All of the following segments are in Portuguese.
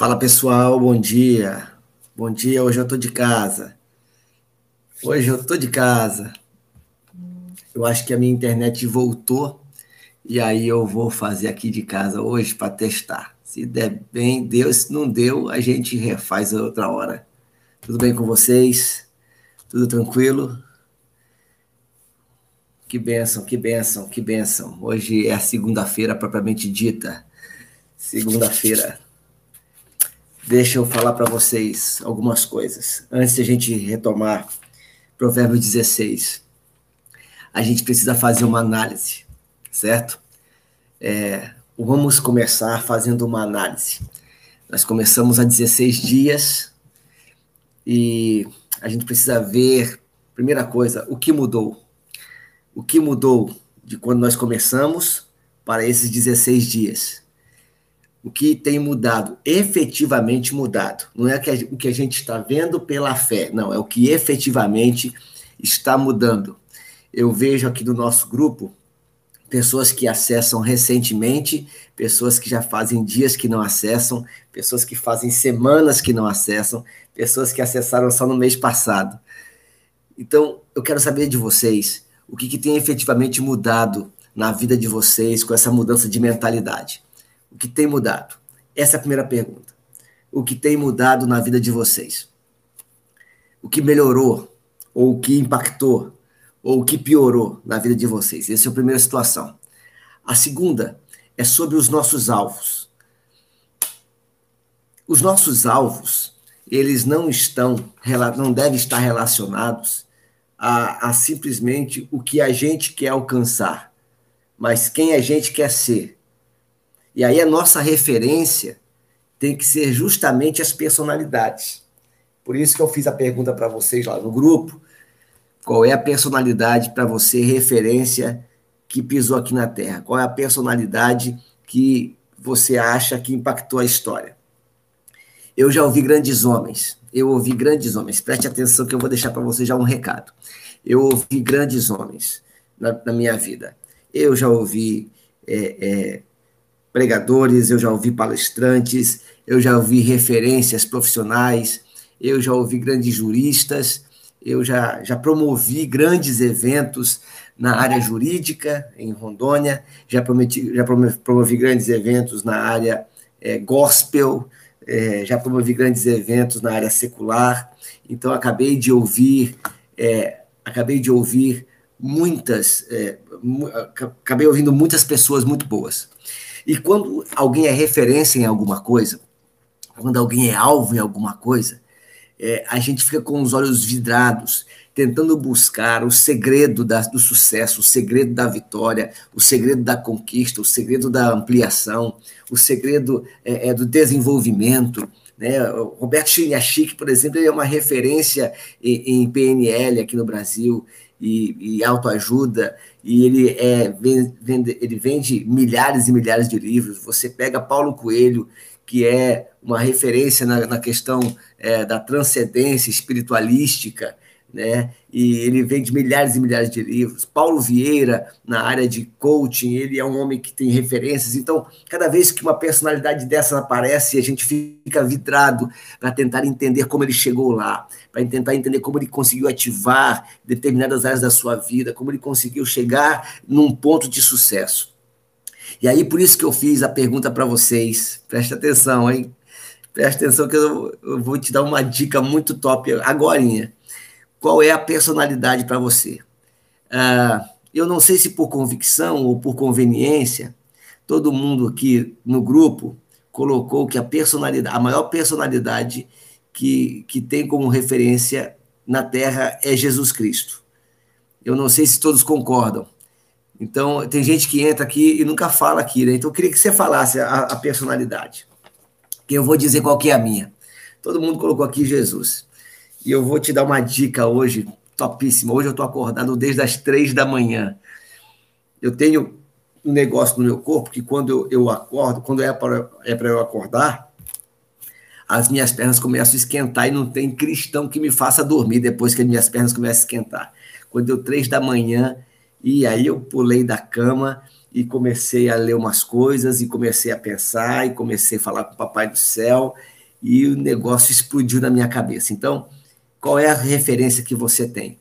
Fala pessoal, bom dia. Bom dia, hoje eu tô de casa. Hoje eu tô de casa. Eu acho que a minha internet voltou e aí eu vou fazer aqui de casa hoje para testar. Se der bem, deu. Se não deu, a gente refaz outra hora. Tudo bem com vocês? Tudo tranquilo? Que benção, que benção, que benção. Hoje é a segunda-feira propriamente dita. Segunda-feira. Deixa eu falar para vocês algumas coisas. Antes de a gente retomar Provérbio 16, a gente precisa fazer uma análise, certo? É, vamos começar fazendo uma análise. Nós começamos há 16 dias e a gente precisa ver, primeira coisa, o que mudou. O que mudou de quando nós começamos para esses 16 dias. O que tem mudado, efetivamente mudado. Não é o que a gente está vendo pela fé, não, é o que efetivamente está mudando. Eu vejo aqui no nosso grupo pessoas que acessam recentemente, pessoas que já fazem dias que não acessam, pessoas que fazem semanas que não acessam, pessoas que acessaram só no mês passado. Então, eu quero saber de vocês o que, que tem efetivamente mudado na vida de vocês com essa mudança de mentalidade. O que tem mudado? Essa é a primeira pergunta. O que tem mudado na vida de vocês? O que melhorou? Ou o que impactou? ou o que piorou na vida de vocês? Essa é a primeira situação. A segunda é sobre os nossos alvos. Os nossos alvos, eles não estão, não devem estar relacionados a, a simplesmente o que a gente quer alcançar, mas quem a gente quer ser. E aí a nossa referência tem que ser justamente as personalidades. Por isso que eu fiz a pergunta para vocês lá no grupo, qual é a personalidade para você, referência, que pisou aqui na Terra? Qual é a personalidade que você acha que impactou a história? Eu já ouvi grandes homens, eu ouvi grandes homens, preste atenção que eu vou deixar para você já um recado. Eu ouvi grandes homens na, na minha vida. Eu já ouvi é, é, pregadores, eu já ouvi palestrantes, eu já ouvi referências profissionais, eu já ouvi grandes juristas, eu já, já promovi grandes eventos na área jurídica, em Rondônia, já, prometi, já promovi grandes eventos na área é, gospel, é, já promovi grandes eventos na área secular, então acabei de ouvir, é, acabei de ouvir muitas, acabei ouvindo muitas pessoas muito boas. E quando alguém é referência em alguma coisa, quando alguém é alvo em alguma coisa, é, a gente fica com os olhos vidrados, tentando buscar o segredo da, do sucesso, o segredo da vitória, o segredo da conquista, o segredo da ampliação, o segredo é, é do desenvolvimento. Né? O Roberto Chiniachik, por exemplo, é uma referência em, em PNL aqui no Brasil e, e autoajuda, e ele, é, vende, ele vende milhares e milhares de livros. Você pega Paulo Coelho, que é uma referência na, na questão é, da transcendência espiritualística, né? E ele vende milhares e milhares de livros. Paulo Vieira, na área de coaching, ele é um homem que tem referências. Então, cada vez que uma personalidade dessa aparece, a gente fica vidrado para tentar entender como ele chegou lá, para tentar entender como ele conseguiu ativar determinadas áreas da sua vida, como ele conseguiu chegar num ponto de sucesso. E aí, por isso que eu fiz a pergunta para vocês. Preste atenção, hein? Preste atenção que eu, eu vou te dar uma dica muito top agora. Qual é a personalidade para você? Uh, eu não sei se por convicção ou por conveniência, todo mundo aqui no grupo colocou que a personalidade, a maior personalidade que, que tem como referência na Terra é Jesus Cristo. Eu não sei se todos concordam. Então, tem gente que entra aqui e nunca fala aqui, né? Então, eu queria que você falasse a, a personalidade. Que eu vou dizer qual que é a minha. Todo mundo colocou aqui Jesus. E eu vou te dar uma dica hoje, topíssima. Hoje eu estou acordado desde as três da manhã. Eu tenho um negócio no meu corpo que quando eu, eu acordo, quando é para é eu acordar, as minhas pernas começam a esquentar e não tem cristão que me faça dormir depois que as minhas pernas começam a esquentar. Quando eu três da manhã, E aí eu pulei da cama e comecei a ler umas coisas, e comecei a pensar, e comecei a falar com o Papai do Céu, e o negócio explodiu na minha cabeça. Então, qual é a referência que você tem?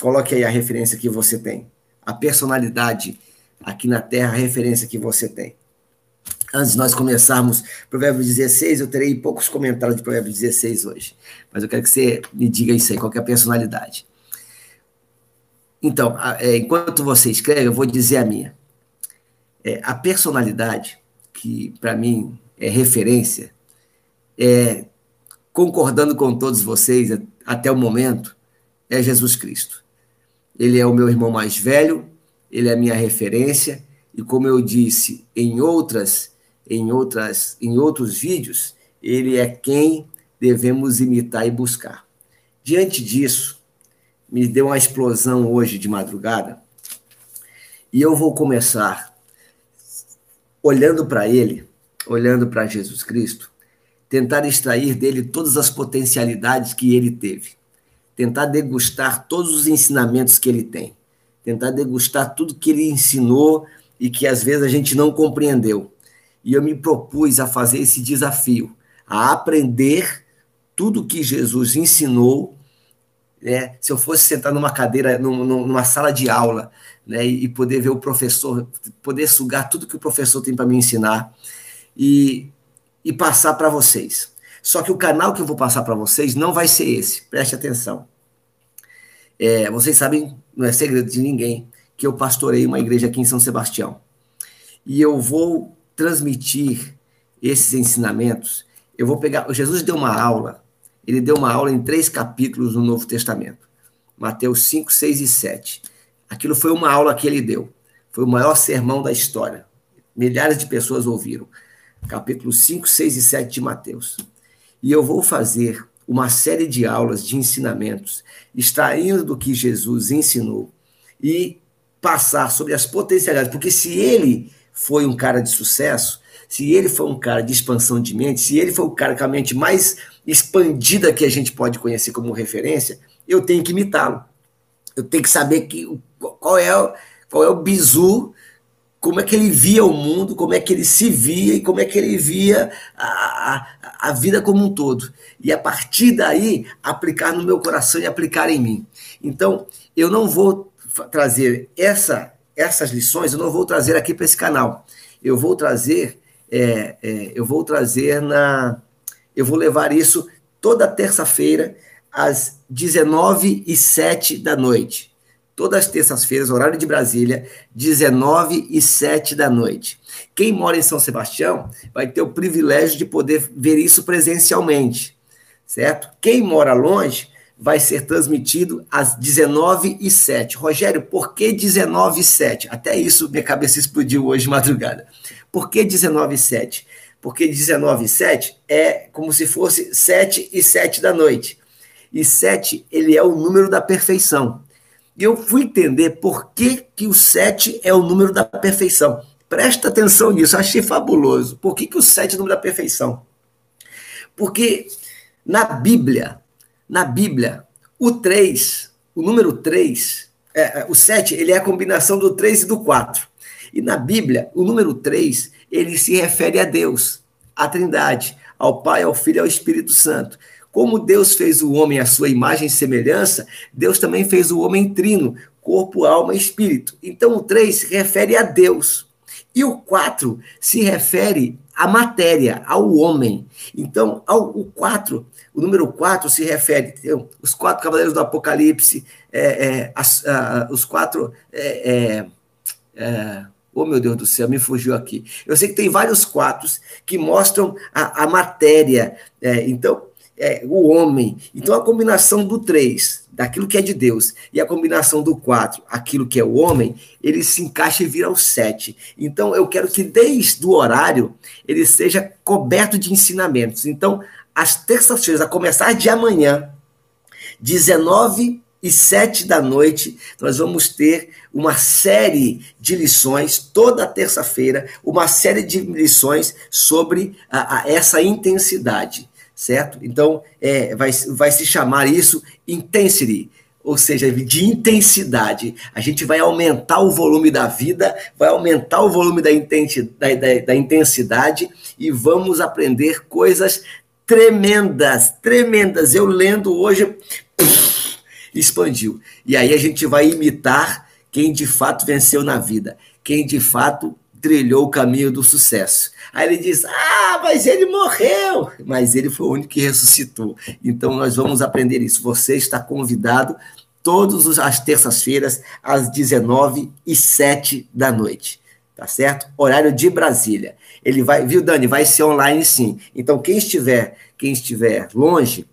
Coloque aí a referência que você tem. A personalidade aqui na Terra, a referência que você tem. Antes de nós começarmos Provérbios 16, eu terei poucos comentários de Provérbios 16 hoje. Mas eu quero que você me diga isso aí, qual é a personalidade. Então, é, enquanto você escreve, eu vou dizer a minha. É, a personalidade, que para mim é referência, é, concordando com todos vocês até o momento, é Jesus Cristo. Ele é o meu irmão mais velho, ele é a minha referência, e como eu disse em outras, em outras, em outros vídeos, ele é quem devemos imitar e buscar. Diante disso, me deu uma explosão hoje de madrugada. E eu vou começar olhando para ele, olhando para Jesus Cristo, tentar extrair dele todas as potencialidades que ele teve, tentar degustar todos os ensinamentos que ele tem, tentar degustar tudo que ele ensinou e que às vezes a gente não compreendeu. E eu me propus a fazer esse desafio, a aprender tudo que Jesus ensinou né? Se eu fosse sentar numa cadeira, numa sala de aula, né? E poder ver o professor, poder sugar tudo que o professor tem para me ensinar e, e passar para vocês. Só que o canal que eu vou passar para vocês não vai ser esse. Preste atenção. É, vocês sabem, não é segredo de ninguém, que eu pastorei uma igreja aqui em São Sebastião. E eu vou transmitir esses ensinamentos. Eu vou pegar. Jesus deu uma aula ele deu uma aula em três capítulos no Novo Testamento. Mateus 5, 6 e 7. Aquilo foi uma aula que ele deu. Foi o maior sermão da história. Milhares de pessoas ouviram. Capítulos 5, 6 e 7 de Mateus. E eu vou fazer uma série de aulas de ensinamentos, extraindo do que Jesus ensinou e passar sobre as potencialidades. Porque se ele foi um cara de sucesso, se ele foi um cara de expansão de mente, se ele foi o cara com a mente mais expandida que a gente pode conhecer como referência, eu tenho que imitá-lo. Eu tenho que saber que, qual, é, qual é o bizu, como é que ele via o mundo, como é que ele se via e como é que ele via a, a, a vida como um todo. E a partir daí, aplicar no meu coração e aplicar em mim. Então, eu não vou trazer essa, essas lições, eu não vou trazer aqui para esse canal. Eu vou trazer, é, é, eu vou trazer na, eu vou levar isso toda terça-feira, às 19 e 7 da noite. Todas as terças-feiras, horário de Brasília, 19 e 7 da noite. Quem mora em São Sebastião vai ter o privilégio de poder ver isso presencialmente, certo? Quem mora longe vai ser transmitido às 19 e 7. Rogério, por que 19 e 7? Até isso minha cabeça explodiu hoje de madrugada. Por que 19 e 7? porque 19 e 7 é como se fosse 7 e 7 da noite. E 7, ele é o número da perfeição. Eu fui entender por que, que o 7 é o número da perfeição. Presta atenção nisso, achei fabuloso. Por que, que o 7 é o número da perfeição? Porque na Bíblia, na Bíblia, o 3, o número 3, é, é, o 7, ele é a combinação do 3 e do 4. E na Bíblia, o número 3 ele se refere a Deus, à Trindade, ao Pai, ao Filho e ao Espírito Santo. Como Deus fez o homem à sua imagem e semelhança, Deus também fez o homem trino, corpo, alma e espírito. Então o 3 se refere a Deus. E o 4 se refere à matéria, ao homem. Então, ao, o 4, o número 4 se refere, entendeu? os quatro cavaleiros do Apocalipse, é, é, as, a, os quatro. É, é, é Oh, meu Deus do céu, me fugiu aqui. Eu sei que tem vários quadros que mostram a, a matéria, é, então, é, o homem. Então, a combinação do três, daquilo que é de Deus, e a combinação do quatro, aquilo que é o homem, ele se encaixa e vira o sete. Então, eu quero que desde o horário ele seja coberto de ensinamentos. Então, às terças-feiras, a começar de amanhã, 19 e sete da noite, nós vamos ter uma série de lições, toda terça-feira, uma série de lições sobre a, a essa intensidade, certo? Então, é, vai, vai se chamar isso intensity, ou seja, de intensidade. A gente vai aumentar o volume da vida, vai aumentar o volume da, intensidade, da, da intensidade e vamos aprender coisas tremendas, tremendas. Eu lendo hoje, expandiu. E aí a gente vai imitar quem de fato venceu na vida, quem de fato trilhou o caminho do sucesso. Aí ele diz: Ah, mas ele morreu! Mas ele foi o único que ressuscitou. Então nós vamos aprender isso. Você está convidado todas as terças-feiras, às 19 e 7 da noite. Tá certo? Horário de Brasília. Ele vai, viu, Dani? Vai ser online sim. Então, quem estiver, quem estiver longe,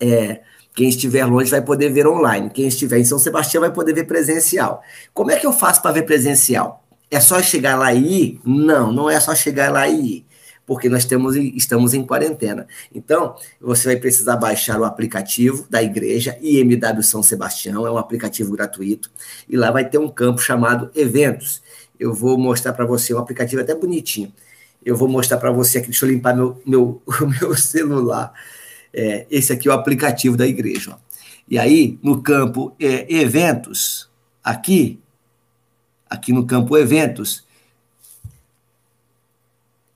é, quem estiver longe vai poder ver online. Quem estiver em São Sebastião vai poder ver presencial. Como é que eu faço para ver presencial? É só chegar lá e ir? Não, não é só chegar lá e ir, porque nós temos, estamos em quarentena. Então, você vai precisar baixar o aplicativo da igreja, IMW São Sebastião, é um aplicativo gratuito, e lá vai ter um campo chamado Eventos. Eu vou mostrar para você um aplicativo até bonitinho. Eu vou mostrar para você aqui, deixa eu limpar meu, meu, meu celular. É, esse aqui é o aplicativo da igreja. Ó. E aí, no campo é, Eventos, aqui, aqui no campo eventos.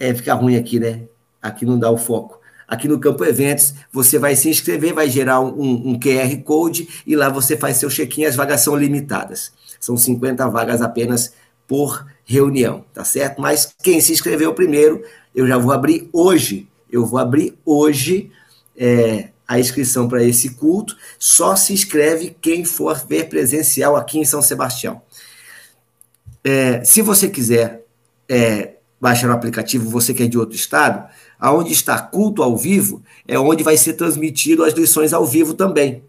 É, fica ruim aqui, né? Aqui não dá o foco. Aqui no campo eventos, você vai se inscrever, vai gerar um, um QR Code e lá você faz seu check-in. As vagas são limitadas. São 50 vagas apenas por reunião, tá certo? Mas quem se inscreveu primeiro, eu já vou abrir hoje. Eu vou abrir hoje é, a inscrição para esse culto. Só se inscreve quem for ver presencial aqui em São Sebastião. É, se você quiser é, baixar o aplicativo, você que é de outro estado, aonde está culto ao vivo, é onde vai ser transmitido as lições ao vivo também.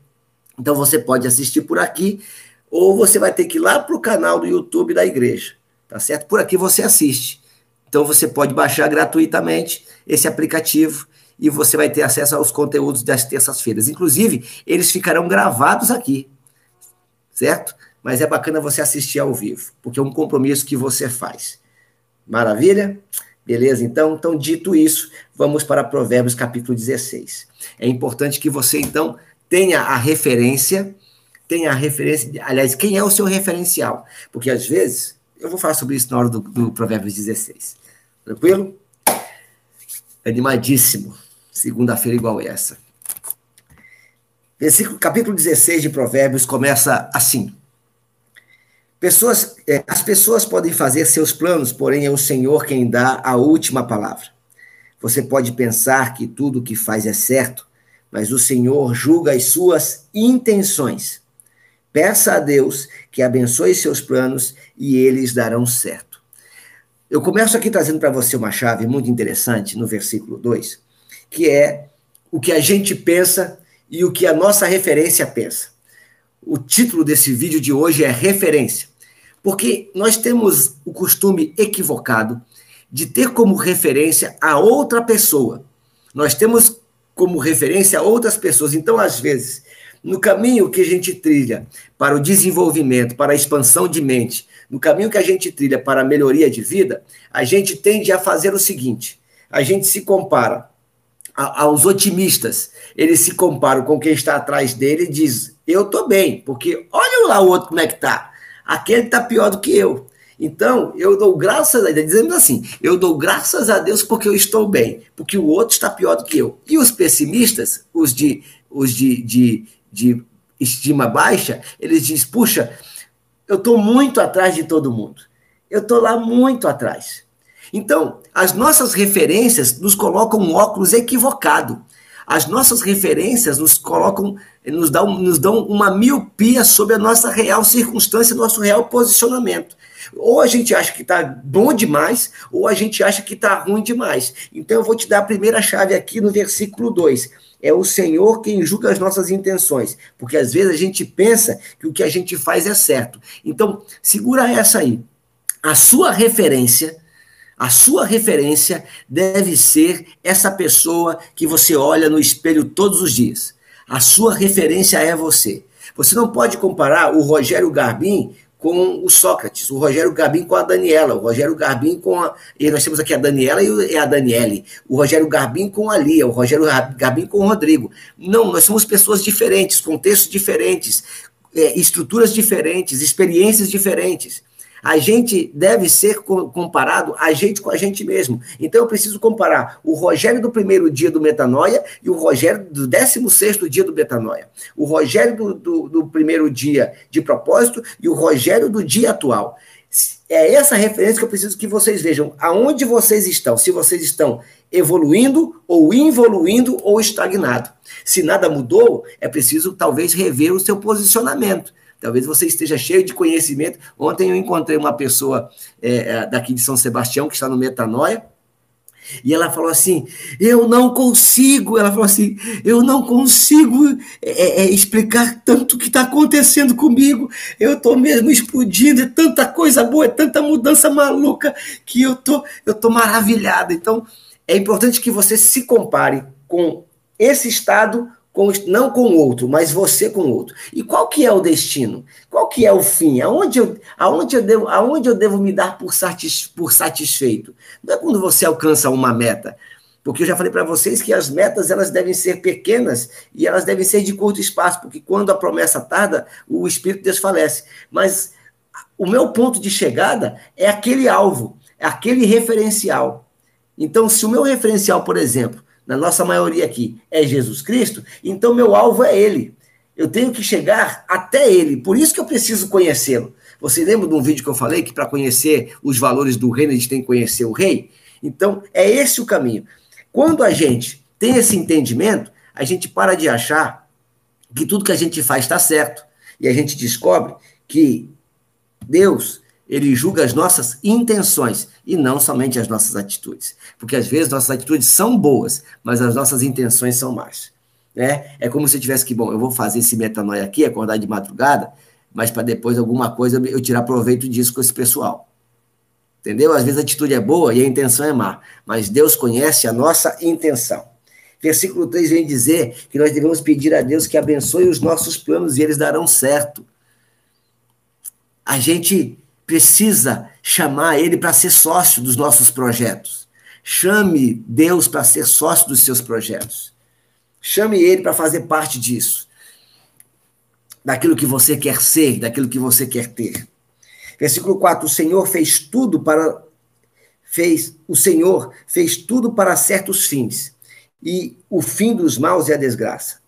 Então você pode assistir por aqui, ou você vai ter que ir lá para o canal do YouTube da igreja, tá certo? Por aqui você assiste. Então você pode baixar gratuitamente esse aplicativo e você vai ter acesso aos conteúdos das terças-feiras. Inclusive, eles ficarão gravados aqui, certo? Mas é bacana você assistir ao vivo, porque é um compromisso que você faz. Maravilha? Beleza? Então, então dito isso, vamos para Provérbios capítulo 16. É importante que você então tenha a referência, tenha a referência, aliás, quem é o seu referencial? Porque às vezes, eu vou falar sobre isso na hora do, do Provérbios 16. Tranquilo? Animadíssimo. Segunda-feira igual essa. Versículo, capítulo 16 de Provérbios começa assim: Pessoas, é, as pessoas podem fazer seus planos, porém é o Senhor quem dá a última palavra. Você pode pensar que tudo o que faz é certo, mas o Senhor julga as suas intenções. Peça a Deus que abençoe seus planos e eles darão certo. Eu começo aqui trazendo para você uma chave muito interessante no versículo 2, que é o que a gente pensa e o que a nossa referência pensa. O título desse vídeo de hoje é Referência, porque nós temos o costume equivocado de ter como referência a outra pessoa. Nós temos como referência a outras pessoas. Então, às vezes, no caminho que a gente trilha para o desenvolvimento, para a expansão de mente, no caminho que a gente trilha para a melhoria de vida, a gente tende a fazer o seguinte: a gente se compara aos otimistas, eles se comparam com quem está atrás dele e diz: Eu estou bem, porque olha lá o outro como é que está. Aquele está pior do que eu. Então, eu dou graças a Deus, dizendo assim, eu dou graças a Deus porque eu estou bem, porque o outro está pior do que eu. E os pessimistas, os de, os de, de, de estima baixa, eles dizem, puxa, eu estou muito atrás de todo mundo. Eu estou lá muito atrás. Então, as nossas referências nos colocam um óculos equivocado. As nossas referências nos colocam, nos dão, nos dão uma miopia sobre a nossa real circunstância, nosso real posicionamento. Ou a gente acha que está bom demais, ou a gente acha que está ruim demais. Então eu vou te dar a primeira chave aqui no versículo 2. É o Senhor quem julga as nossas intenções. Porque às vezes a gente pensa que o que a gente faz é certo. Então, segura essa aí. A sua referência a sua referência deve ser essa pessoa que você olha no espelho todos os dias. A sua referência é você. Você não pode comparar o Rogério Garbim com o Sócrates, o Rogério Garbim com a Daniela, o Rogério Garbim com a. E nós temos aqui a Daniela e a Daniele, o Rogério Garbim com a Lia, o Rogério Garbim com o Rodrigo. Não, nós somos pessoas diferentes, contextos diferentes, é, estruturas diferentes, experiências diferentes. A gente deve ser comparado a gente com a gente mesmo. Então eu preciso comparar o Rogério do primeiro dia do Metanoia e o Rogério do décimo sexto dia do Metanoia. O Rogério do, do, do primeiro dia de propósito e o Rogério do dia atual. É essa referência que eu preciso que vocês vejam aonde vocês estão, se vocês estão evoluindo ou involuindo ou estagnado. Se nada mudou, é preciso talvez rever o seu posicionamento. Talvez você esteja cheio de conhecimento. Ontem eu encontrei uma pessoa é, é, daqui de São Sebastião que está no Metanoia. E ela falou assim: Eu não consigo. Ela falou assim: Eu não consigo é, é, é explicar tanto o que está acontecendo comigo. Eu estou mesmo explodindo. É tanta coisa boa, é tanta mudança maluca que eu tô, eu tô maravilhada. Então, é importante que você se compare com esse estado com, não com o outro, mas você com o outro. E qual que é o destino? Qual que é o fim? Aonde eu, aonde eu, devo, aonde eu devo me dar por, satis, por satisfeito? Não é quando você alcança uma meta, porque eu já falei para vocês que as metas elas devem ser pequenas e elas devem ser de curto espaço, porque quando a promessa tarda, o espírito desfalece. Mas o meu ponto de chegada é aquele alvo, é aquele referencial. Então, se o meu referencial, por exemplo, na nossa maioria aqui, é Jesus Cristo, então meu alvo é Ele. Eu tenho que chegar até Ele, por isso que eu preciso conhecê-lo. Você lembra de um vídeo que eu falei que para conhecer os valores do reino a gente tem que conhecer o rei? Então, é esse o caminho. Quando a gente tem esse entendimento, a gente para de achar que tudo que a gente faz está certo. E a gente descobre que Deus ele julga as nossas intenções e não somente as nossas atitudes. Porque às vezes nossas atitudes são boas, mas as nossas intenções são más. Né? É como se eu tivesse que, bom, eu vou fazer esse metanoia aqui, acordar de madrugada, mas para depois alguma coisa eu tirar proveito disso com esse pessoal. Entendeu? Às vezes a atitude é boa e a intenção é má, mas Deus conhece a nossa intenção. Versículo 3 vem dizer que nós devemos pedir a Deus que abençoe os nossos planos e eles darão certo. A gente precisa chamar ele para ser sócio dos nossos projetos. Chame Deus para ser sócio dos seus projetos. Chame ele para fazer parte disso. Daquilo que você quer ser, daquilo que você quer ter. Versículo 4: O Senhor fez tudo para fez, o Senhor fez tudo para certos fins, e o fim dos maus é a desgraça.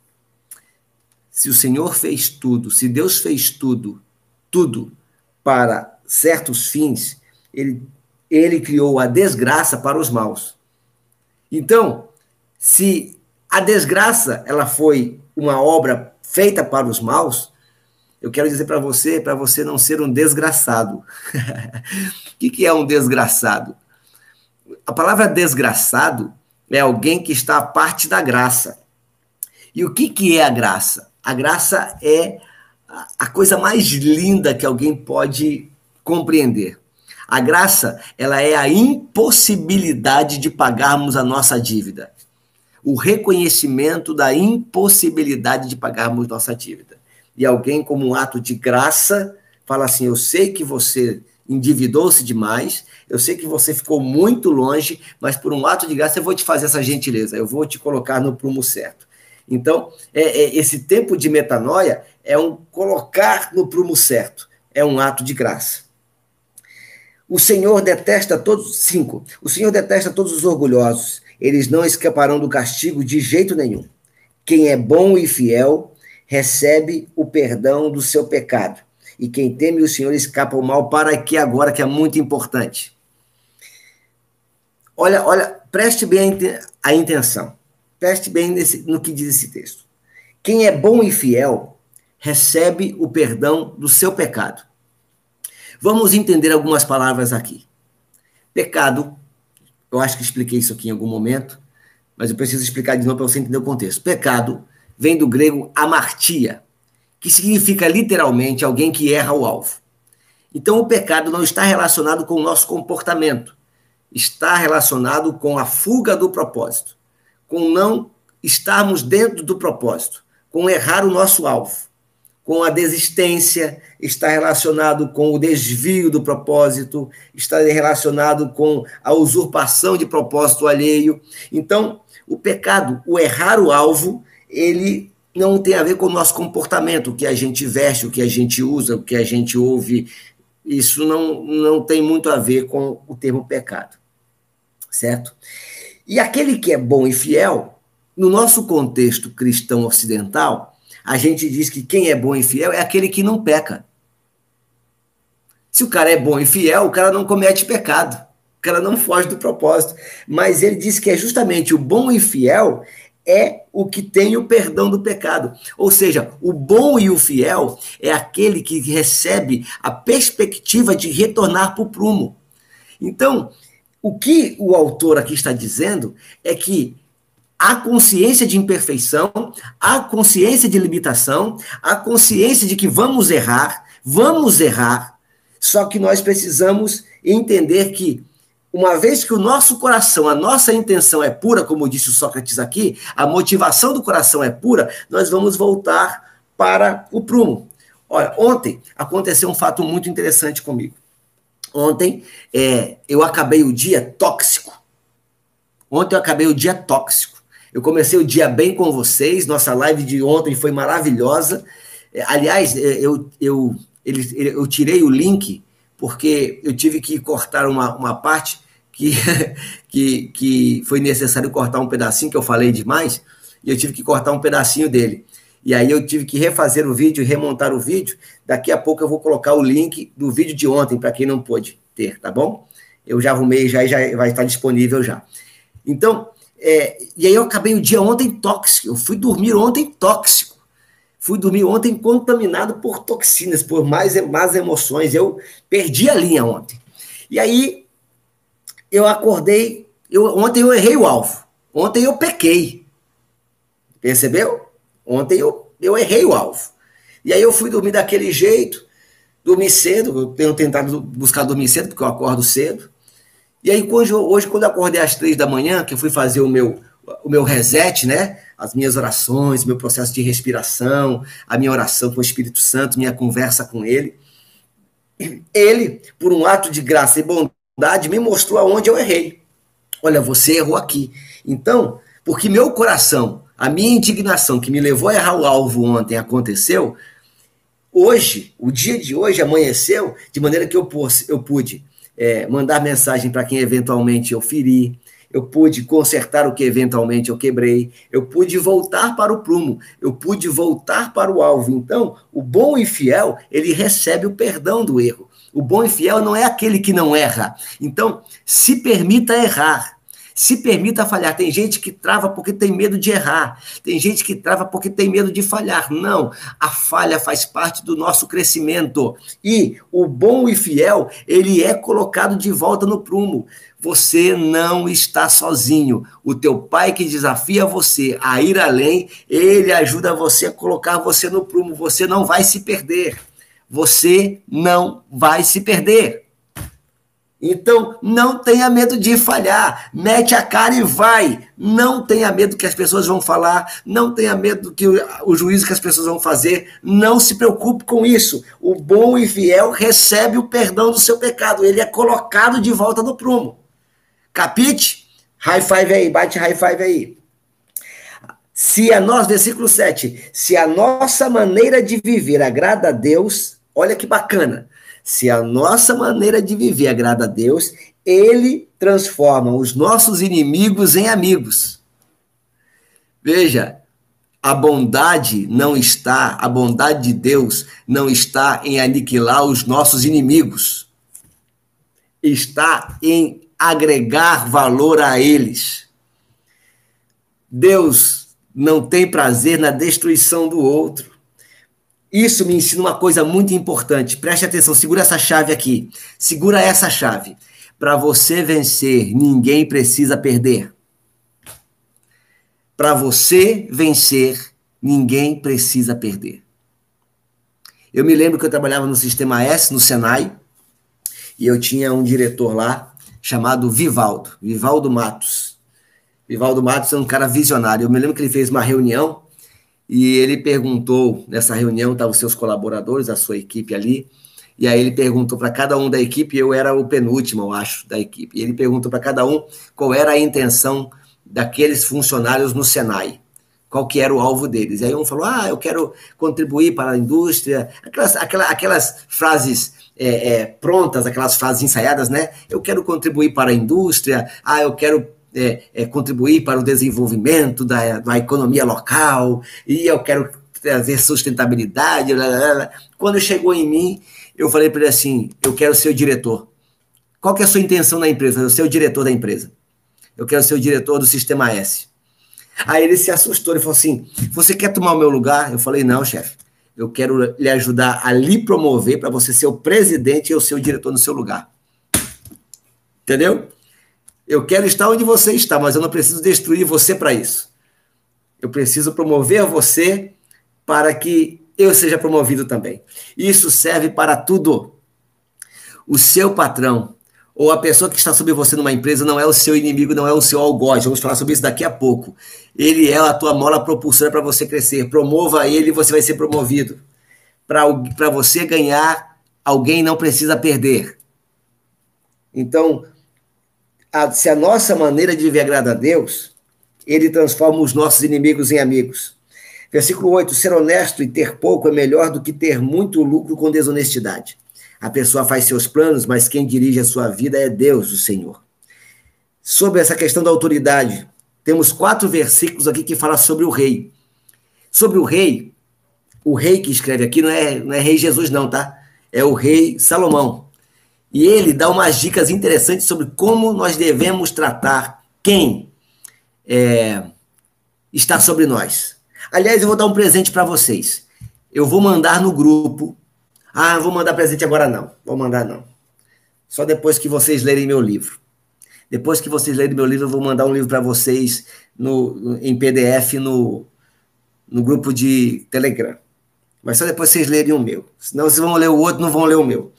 Se o Senhor fez tudo, se Deus fez tudo, tudo para certos fins, ele, ele criou a desgraça para os maus. Então, se a desgraça ela foi uma obra feita para os maus, eu quero dizer para você, para você não ser um desgraçado. o que, que é um desgraçado? A palavra desgraçado é alguém que está à parte da graça. E o que, que é a graça? A graça é a coisa mais linda que alguém pode compreender. A graça, ela é a impossibilidade de pagarmos a nossa dívida. O reconhecimento da impossibilidade de pagarmos nossa dívida. E alguém, como um ato de graça, fala assim: Eu sei que você endividou-se demais, eu sei que você ficou muito longe, mas por um ato de graça eu vou te fazer essa gentileza, eu vou te colocar no prumo certo. Então, é, é, esse tempo de metanoia é um colocar no prumo certo, é um ato de graça. O Senhor detesta todos. Cinco. O Senhor detesta todos os orgulhosos. Eles não escaparão do castigo de jeito nenhum. Quem é bom e fiel recebe o perdão do seu pecado. E quem teme o Senhor escapa o mal para aqui agora, que é muito importante. Olha, olha, preste bem a intenção. Preste bem nesse, no que diz esse texto. Quem é bom e fiel recebe o perdão do seu pecado. Vamos entender algumas palavras aqui. Pecado, eu acho que expliquei isso aqui em algum momento, mas eu preciso explicar de novo para você entender o contexto. Pecado vem do grego amartia, que significa literalmente alguém que erra o alvo. Então, o pecado não está relacionado com o nosso comportamento, está relacionado com a fuga do propósito, com não estarmos dentro do propósito, com errar o nosso alvo com a desistência, está relacionado com o desvio do propósito, está relacionado com a usurpação de propósito alheio. Então, o pecado, o errar o alvo, ele não tem a ver com o nosso comportamento, o que a gente veste, o que a gente usa, o que a gente ouve. Isso não, não tem muito a ver com o termo pecado. Certo? E aquele que é bom e fiel, no nosso contexto cristão ocidental, a gente diz que quem é bom e fiel é aquele que não peca. Se o cara é bom e fiel, o cara não comete pecado. O cara não foge do propósito. Mas ele diz que é justamente o bom e fiel é o que tem o perdão do pecado. Ou seja, o bom e o fiel é aquele que recebe a perspectiva de retornar para o prumo. Então, o que o autor aqui está dizendo é que a consciência de imperfeição, a consciência de limitação, a consciência de que vamos errar, vamos errar, só que nós precisamos entender que uma vez que o nosso coração, a nossa intenção é pura, como disse o Sócrates aqui, a motivação do coração é pura, nós vamos voltar para o prumo. Olha, ontem aconteceu um fato muito interessante comigo. Ontem é, eu acabei o dia tóxico. Ontem eu acabei o dia tóxico. Eu comecei o dia bem com vocês, nossa live de ontem foi maravilhosa. É, aliás, é, eu, eu, ele, eu tirei o link porque eu tive que cortar uma, uma parte que, que, que foi necessário cortar um pedacinho, que eu falei demais, e eu tive que cortar um pedacinho dele. E aí eu tive que refazer o vídeo, remontar o vídeo. Daqui a pouco eu vou colocar o link do vídeo de ontem, para quem não pôde ter, tá bom? Eu já arrumei já já vai estar disponível já. Então, é, e aí eu acabei o dia ontem tóxico. Eu fui dormir ontem tóxico. Fui dormir ontem contaminado por toxinas, por mais más emoções. Eu perdi a linha ontem. E aí eu acordei. Eu, ontem eu errei o alvo. Ontem eu pequei. Percebeu? Ontem eu, eu errei o alvo. E aí eu fui dormir daquele jeito, dormi cedo. Eu tenho tentado buscar dormir cedo, porque eu acordo cedo. E aí, hoje, hoje quando eu acordei às três da manhã, que eu fui fazer o meu, o meu reset, né? as minhas orações, meu processo de respiração, a minha oração com o Espírito Santo, minha conversa com ele. Ele, por um ato de graça e bondade, me mostrou aonde eu errei. Olha, você errou aqui. Então, porque meu coração, a minha indignação que me levou a errar o alvo ontem aconteceu, hoje, o dia de hoje amanheceu de maneira que eu, eu pude é, mandar mensagem para quem eventualmente eu feri, eu pude consertar o que eventualmente eu quebrei, eu pude voltar para o prumo, eu pude voltar para o alvo. Então, o bom e fiel, ele recebe o perdão do erro. O bom e fiel não é aquele que não erra. Então, se permita errar. Se permita falhar. Tem gente que trava porque tem medo de errar. Tem gente que trava porque tem medo de falhar. Não. A falha faz parte do nosso crescimento. E o bom e fiel, ele é colocado de volta no prumo. Você não está sozinho. O teu pai que desafia você a ir além, ele ajuda você a colocar você no prumo. Você não vai se perder. Você não vai se perder. Então, não tenha medo de falhar. Mete a cara e vai. Não tenha medo que as pessoas vão falar. Não tenha medo que o, o juízo que as pessoas vão fazer. Não se preocupe com isso. O bom e fiel recebe o perdão do seu pecado. Ele é colocado de volta no prumo. Capite? High five aí. Bate high five aí. Se a nós, versículo 7, se a nossa maneira de viver agrada a Deus, olha que bacana se a nossa maneira de viver agrada a Deus, ele transforma os nossos inimigos em amigos. Veja, a bondade não está, a bondade de Deus não está em aniquilar os nossos inimigos. Está em agregar valor a eles. Deus não tem prazer na destruição do outro. Isso me ensina uma coisa muito importante. Preste atenção, segura essa chave aqui. Segura essa chave. Para você vencer, ninguém precisa perder. Para você vencer, ninguém precisa perder. Eu me lembro que eu trabalhava no Sistema S, no Senai, e eu tinha um diretor lá chamado Vivaldo, Vivaldo Matos. Vivaldo Matos é um cara visionário. Eu me lembro que ele fez uma reunião e ele perguntou, nessa reunião, estavam seus colaboradores, a sua equipe ali, e aí ele perguntou para cada um da equipe, eu era o penúltimo, eu acho, da equipe, e ele perguntou para cada um qual era a intenção daqueles funcionários no Senai. qual que era o alvo deles. Aí um falou, ah, eu quero contribuir para a indústria, aquelas, aquelas, aquelas frases é, é, prontas, aquelas frases ensaiadas, né? Eu quero contribuir para a indústria, ah, eu quero é, é, contribuir para o desenvolvimento da, da economia local, e eu quero trazer sustentabilidade. Quando chegou em mim, eu falei para ele assim: eu quero ser o diretor. Qual que é a sua intenção na empresa? Eu ser o diretor da empresa. Eu quero ser o diretor do Sistema S. Aí ele se assustou e falou assim: Você quer tomar o meu lugar? Eu falei: Não, chefe. Eu quero lhe ajudar a lhe promover para você ser o presidente e eu ser o diretor no seu lugar. Entendeu? Eu quero estar onde você está, mas eu não preciso destruir você para isso. Eu preciso promover você para que eu seja promovido também. Isso serve para tudo. O seu patrão ou a pessoa que está sobre você numa empresa não é o seu inimigo, não é o seu algoz. Vamos falar sobre isso daqui a pouco. Ele é a tua mola propulsora para você crescer. Promova ele e você vai ser promovido. Para você ganhar, alguém não precisa perder. Então, a, se a nossa maneira de viver agrada a Deus, ele transforma os nossos inimigos em amigos. Versículo 8: ser honesto e ter pouco é melhor do que ter muito lucro com desonestidade. A pessoa faz seus planos, mas quem dirige a sua vida é Deus, o Senhor. Sobre essa questão da autoridade, temos quatro versículos aqui que falam sobre o rei. Sobre o rei, o rei que escreve aqui não é, não é rei Jesus, não, tá? É o rei Salomão. E ele dá umas dicas interessantes sobre como nós devemos tratar quem é, está sobre nós. Aliás, eu vou dar um presente para vocês. Eu vou mandar no grupo ah, vou mandar presente agora não. Vou mandar não. Só depois que vocês lerem meu livro. Depois que vocês lerem meu livro, eu vou mandar um livro para vocês no, em PDF no, no grupo de Telegram. Mas só depois vocês lerem o meu. Senão vocês vão ler o outro, não vão ler o meu.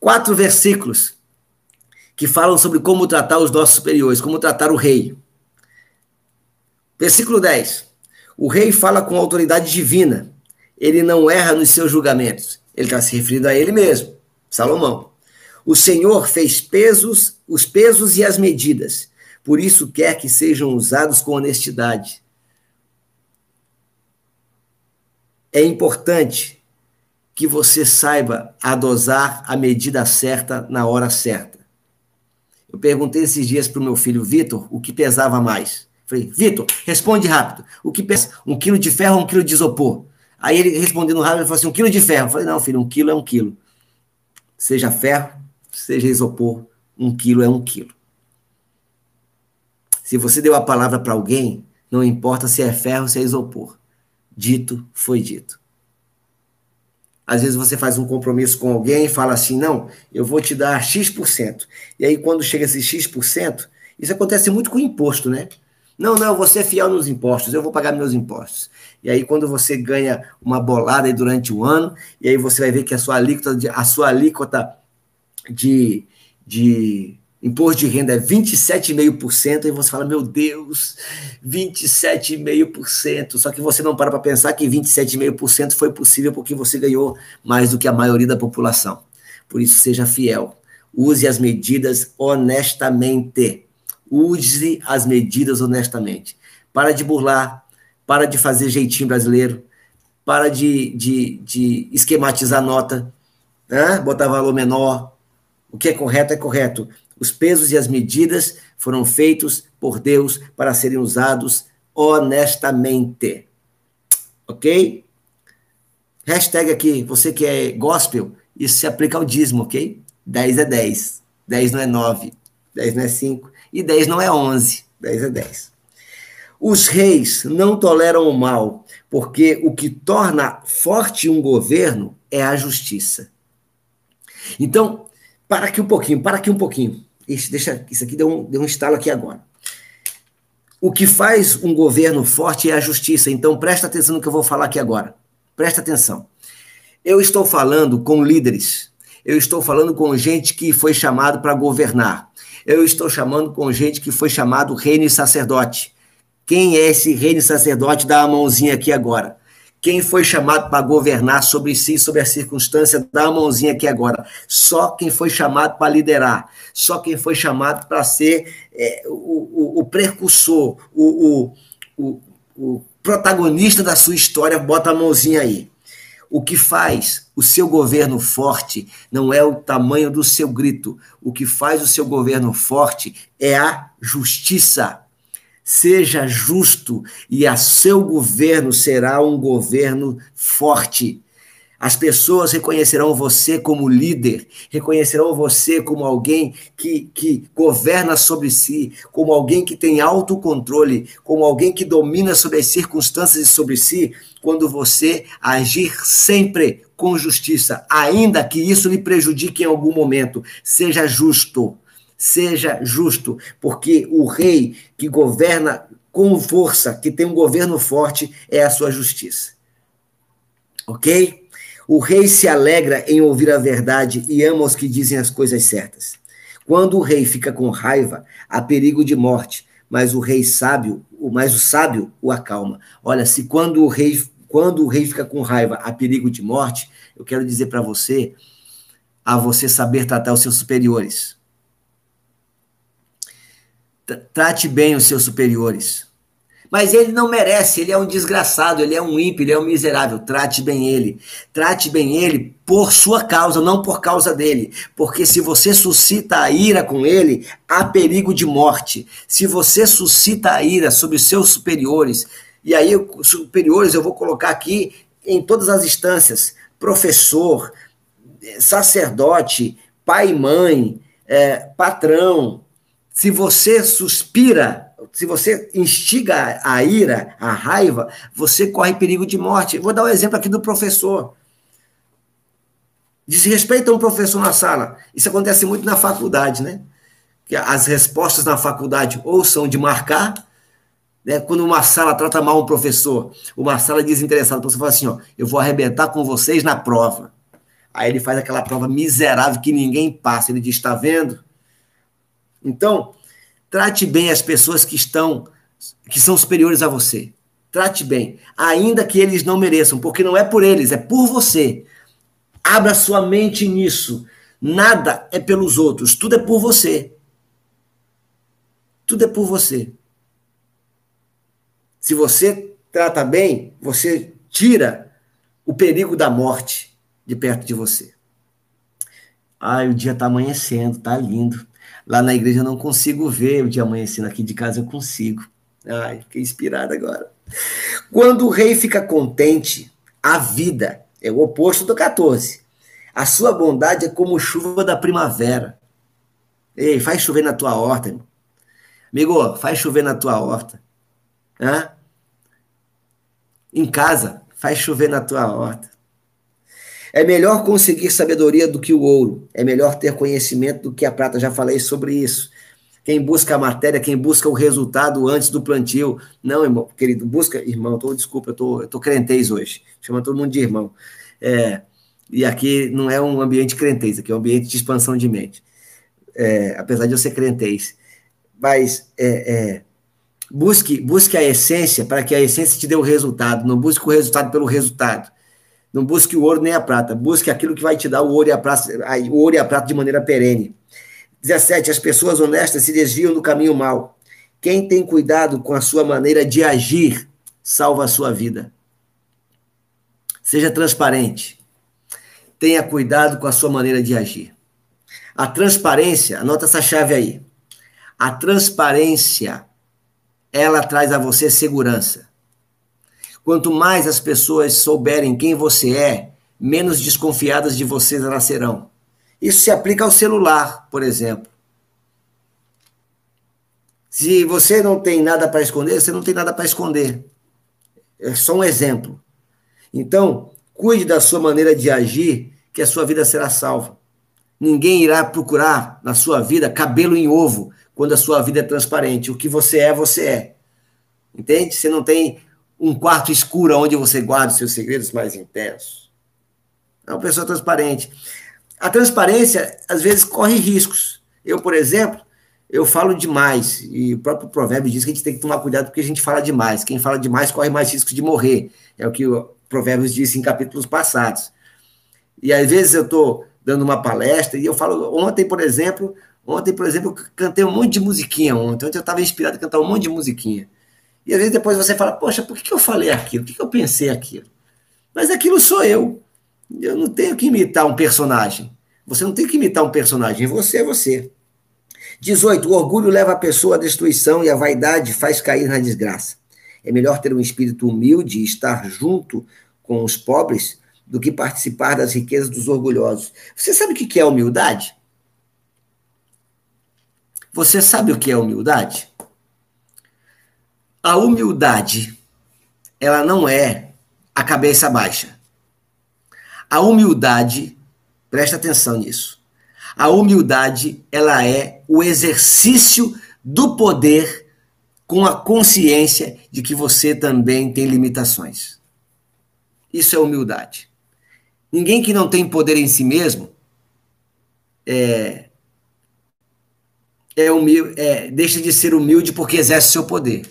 Quatro versículos que falam sobre como tratar os nossos superiores, como tratar o rei. Versículo 10. O rei fala com autoridade divina. Ele não erra nos seus julgamentos. Ele está se referindo a ele mesmo, Salomão. O Senhor fez pesos, os pesos e as medidas. Por isso quer que sejam usados com honestidade. É importante que você saiba adosar a medida certa na hora certa. Eu perguntei esses dias para o meu filho Vitor o que pesava mais. Falei, Vitor, responde rápido. O que pesa? Um quilo de ferro ou um quilo de isopor? Aí ele respondendo rápido, ele falou assim: um quilo de ferro. Eu falei: não, filho, um quilo é um quilo. Seja ferro, seja isopor, um quilo é um quilo. Se você deu a palavra para alguém, não importa se é ferro ou se é isopor. Dito foi dito. Às vezes você faz um compromisso com alguém e fala assim: não, eu vou te dar X%. E aí, quando chega esse X%, isso acontece muito com imposto, né? Não, não, você é fiel nos impostos, eu vou pagar meus impostos. E aí, quando você ganha uma bolada durante o ano, e aí você vai ver que a sua alíquota de, a sua alíquota de, de imposto de renda é 27,5%, e você fala, meu Deus, 27,5%. Só que você não para para pensar que 27,5% foi possível porque você ganhou mais do que a maioria da população. Por isso, seja fiel. Use as medidas honestamente. Use as medidas honestamente. Para de burlar, para de fazer jeitinho brasileiro, para de, de, de esquematizar nota, né? botar valor menor. O que é correto é correto. Os pesos e as medidas foram feitos por Deus para serem usados honestamente. Ok? Hashtag aqui, você que é gospel, isso se aplica ao dízimo, ok? 10 é 10, 10 não é 9, 10 não é 5, e 10 não é 11, 10 é 10. Os reis não toleram o mal, porque o que torna forte um governo é a justiça. Então, para aqui um pouquinho, para aqui um pouquinho. Deixa, isso aqui deu um, deu um estalo aqui agora. O que faz um governo forte é a justiça. Então, presta atenção no que eu vou falar aqui agora. Presta atenção. Eu estou falando com líderes. Eu estou falando com gente que foi chamado para governar eu estou chamando com gente que foi chamado reino e sacerdote. Quem é esse reino e sacerdote? Dá a mãozinha aqui agora. Quem foi chamado para governar sobre si, sobre a circunstância, dá a mãozinha aqui agora. Só quem foi chamado para liderar. Só quem foi chamado para ser é, o, o, o, precursor, o, o, o protagonista da sua história, bota a mãozinha aí. O que faz o seu governo forte não é o tamanho do seu grito. O que faz o seu governo forte é a justiça. Seja justo e a seu governo será um governo forte. As pessoas reconhecerão você como líder, reconhecerão você como alguém que, que governa sobre si, como alguém que tem autocontrole, como alguém que domina sobre as circunstâncias e sobre si, quando você agir sempre com justiça, ainda que isso lhe prejudique em algum momento. Seja justo, seja justo, porque o rei que governa com força, que tem um governo forte, é a sua justiça. Ok? O rei se alegra em ouvir a verdade e ama os que dizem as coisas certas. Quando o rei fica com raiva, há perigo de morte, mas o rei sábio, mas o sábio o acalma. Olha, se quando o rei, quando o rei fica com raiva, há perigo de morte, eu quero dizer para você, a você saber tratar os seus superiores. Trate bem os seus superiores. Mas ele não merece, ele é um desgraçado, ele é um ímpio, ele é um miserável. Trate bem ele. Trate bem ele por sua causa, não por causa dele. Porque se você suscita a ira com ele, há perigo de morte. Se você suscita a ira sobre os seus superiores, e aí superiores eu vou colocar aqui em todas as instâncias: professor, sacerdote, pai e mãe, é, patrão. Se você suspira se você instiga a ira, a raiva, você corre perigo de morte. Vou dar um exemplo aqui do professor. Desrespeita um professor na sala. Isso acontece muito na faculdade, né? Que as respostas na faculdade ou são de marcar, né? quando uma sala trata mal um professor, uma sala desinteressada, o professor fala assim: ó, eu vou arrebentar com vocês na prova. Aí ele faz aquela prova miserável que ninguém passa. Ele diz: está vendo? Então, Trate bem as pessoas que estão que são superiores a você. Trate bem, ainda que eles não mereçam, porque não é por eles, é por você. Abra sua mente nisso. Nada é pelos outros, tudo é por você. Tudo é por você. Se você trata bem, você tira o perigo da morte de perto de você. Ai, o dia está amanhecendo, tá lindo. Lá na igreja eu não consigo ver o dia amanhecendo, aqui de casa eu consigo. Ai, fiquei inspirado agora. Quando o rei fica contente, a vida é o oposto do 14. A sua bondade é como chuva da primavera. Ei, faz chover na tua horta, irmão. Amigo, faz chover na tua horta. Hã? Em casa, faz chover na tua horta. É melhor conseguir sabedoria do que o ouro. É melhor ter conhecimento do que a prata. Já falei sobre isso. Quem busca a matéria, quem busca o resultado antes do plantio. Não, irmão, querido, busca, irmão, tô, desculpa, eu tô, tô crentez hoje. Chama todo mundo de irmão. É, e aqui não é um ambiente crentez, aqui é um ambiente de expansão de mente. É, apesar de eu ser crentez. Mas é, é, busque, busque a essência para que a essência te dê o resultado. Não busque o resultado pelo resultado. Não busque o ouro nem a prata, busque aquilo que vai te dar o ouro e a prata, o ouro e a prata de maneira perene. 17. As pessoas honestas se desviam do caminho mau. Quem tem cuidado com a sua maneira de agir, salva a sua vida. Seja transparente. Tenha cuidado com a sua maneira de agir. A transparência, anota essa chave aí. A transparência, ela traz a você segurança. Quanto mais as pessoas souberem quem você é, menos desconfiadas de você elas serão. Isso se aplica ao celular, por exemplo. Se você não tem nada para esconder, você não tem nada para esconder. É só um exemplo. Então, cuide da sua maneira de agir, que a sua vida será salva. Ninguém irá procurar na sua vida cabelo em ovo quando a sua vida é transparente. O que você é, você é. Entende? Você não tem um quarto escuro onde você guarda os seus segredos mais intensos. É uma pessoa transparente. A transparência, às vezes, corre riscos. Eu, por exemplo, eu falo demais, e o próprio provérbio diz que a gente tem que tomar cuidado porque a gente fala demais. Quem fala demais corre mais risco de morrer. É o que o Provérbios disse em capítulos passados. E às vezes eu estou dando uma palestra e eu falo, ontem, por exemplo, ontem, por exemplo, eu cantei um monte de musiquinha ontem. Ontem eu estava inspirado a cantar um monte de musiquinha. E às vezes depois você fala, poxa, por que eu falei aquilo? Por que eu pensei aquilo? Mas aquilo sou eu. Eu não tenho que imitar um personagem. Você não tem que imitar um personagem, você é você. 18. O orgulho leva a pessoa à destruição e a vaidade faz cair na desgraça. É melhor ter um espírito humilde e estar junto com os pobres do que participar das riquezas dos orgulhosos. Você sabe o que é humildade? Você sabe o que é humildade? A humildade, ela não é a cabeça baixa. A humildade, presta atenção nisso a humildade, ela é o exercício do poder com a consciência de que você também tem limitações. Isso é humildade. Ninguém que não tem poder em si mesmo é, é, humilde, é deixa de ser humilde porque exerce seu poder.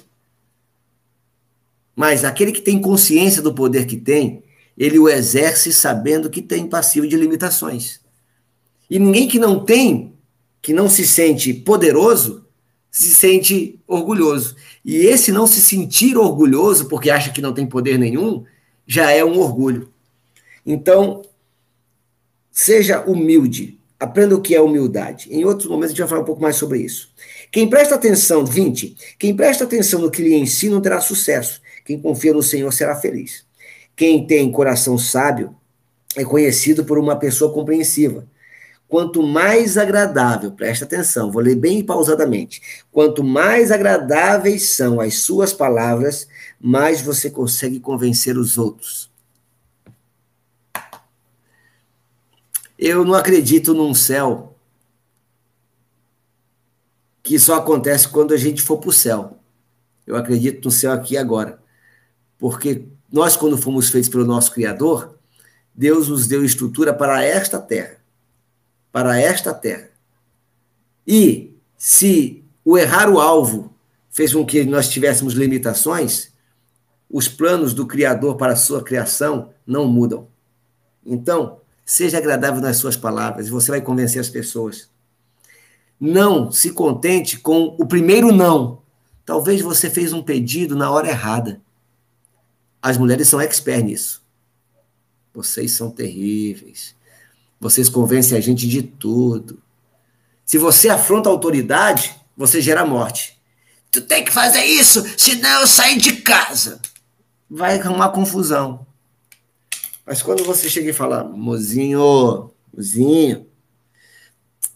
Mas aquele que tem consciência do poder que tem, ele o exerce sabendo que tem passivo de limitações. E ninguém que não tem, que não se sente poderoso, se sente orgulhoso. E esse não se sentir orgulhoso porque acha que não tem poder nenhum, já é um orgulho. Então, seja humilde. Aprenda o que é humildade. Em outros momentos a gente vai falar um pouco mais sobre isso. Quem presta atenção, 20, quem presta atenção no que lhe ensino terá sucesso. Quem confia no Senhor será feliz. Quem tem coração sábio é conhecido por uma pessoa compreensiva. Quanto mais agradável, presta atenção, vou ler bem pausadamente. Quanto mais agradáveis são as suas palavras, mais você consegue convencer os outros. Eu não acredito num céu que só acontece quando a gente for para o céu. Eu acredito no céu aqui e agora. Porque nós, quando fomos feitos pelo nosso Criador, Deus nos deu estrutura para esta terra para esta terra. E se o errar o alvo fez com que nós tivéssemos limitações, os planos do Criador para a sua criação não mudam. Então, seja agradável nas suas palavras e você vai convencer as pessoas. Não se contente com o primeiro não. Talvez você fez um pedido na hora errada. As mulheres são expert nisso. Vocês são terríveis. Vocês convencem a gente de tudo. Se você afronta a autoridade, você gera morte. Tu tem que fazer isso, senão eu saio de casa. Vai arrumar confusão. Mas quando você chega e fala, mozinho, mozinho,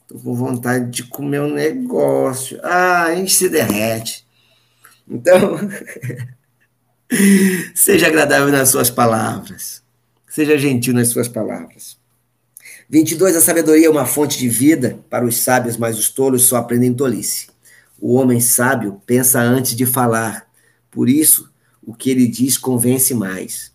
tô com vontade de comer um negócio. Ah, a gente se derrete. Então, seja agradável nas suas palavras. Seja gentil nas suas palavras. 22. A sabedoria é uma fonte de vida para os sábios, mas os tolos só aprendem tolice. O homem sábio pensa antes de falar, por isso o que ele diz convence mais.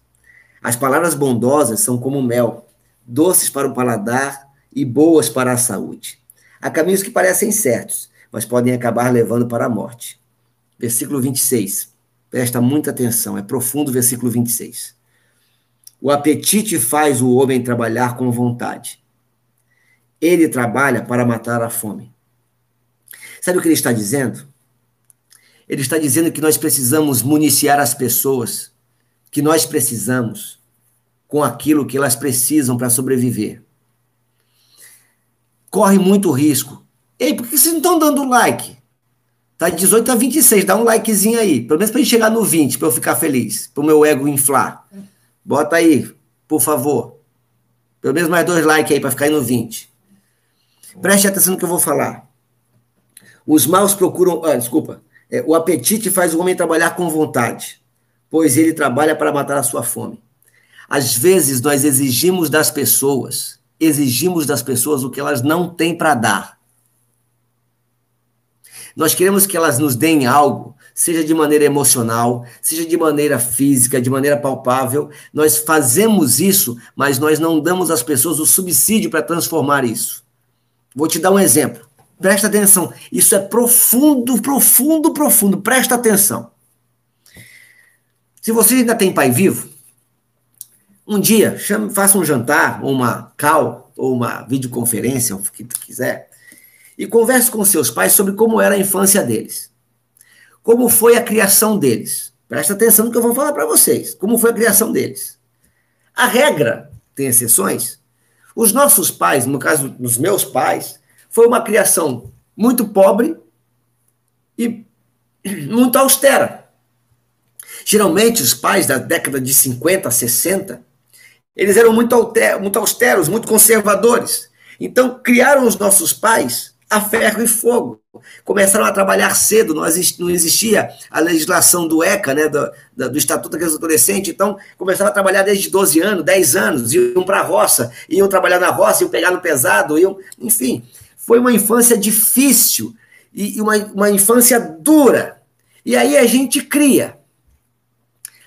As palavras bondosas são como mel, doces para o paladar e boas para a saúde. Há caminhos que parecem certos, mas podem acabar levando para a morte. Versículo 26. Presta muita atenção, é profundo o versículo 26. O apetite faz o homem trabalhar com vontade. Ele trabalha para matar a fome. Sabe o que ele está dizendo? Ele está dizendo que nós precisamos municiar as pessoas, que nós precisamos com aquilo que elas precisam para sobreviver. Corre muito risco. Ei, por que vocês não estão dando like? Tá de 18 a 26, dá um likezinho aí, pelo menos para gente chegar no 20, para eu ficar feliz, para o meu ego inflar. Bota aí, por favor. Pelo menos mais dois likes aí para ficar aí no 20. Preste atenção no que eu vou falar. Os maus procuram. Ah, desculpa. É, o apetite faz o homem trabalhar com vontade, pois ele trabalha para matar a sua fome. Às vezes nós exigimos das pessoas, exigimos das pessoas o que elas não têm para dar. Nós queremos que elas nos deem algo seja de maneira emocional, seja de maneira física, de maneira palpável. Nós fazemos isso, mas nós não damos às pessoas o subsídio para transformar isso. Vou te dar um exemplo. Presta atenção. Isso é profundo, profundo, profundo. Presta atenção. Se você ainda tem pai vivo, um dia chame, faça um jantar, ou uma call, ou uma videoconferência, o que tu quiser, e converse com seus pais sobre como era a infância deles. como foi a criação deles. Presta atenção no que eu vou falar para vocês. Como foi a criação deles. A regra, tem exceções, os nossos pais, no caso dos meus pais, foi uma criação muito pobre e muito austera. Geralmente, os pais da década de 50, 60, eles eram muito, muito austeros, muito conservadores. Então, criaram os nossos pais a ferro e fogo. Começaram a trabalhar cedo, não existia a legislação do ECA, né, do, do Estatuto da Criança Adolescente, então começaram a trabalhar desde 12 anos, 10 anos, iam para a roça, iam trabalhar na roça, iam pegar no pesado, iam, enfim, foi uma infância difícil e uma, uma infância dura. E aí a gente cria.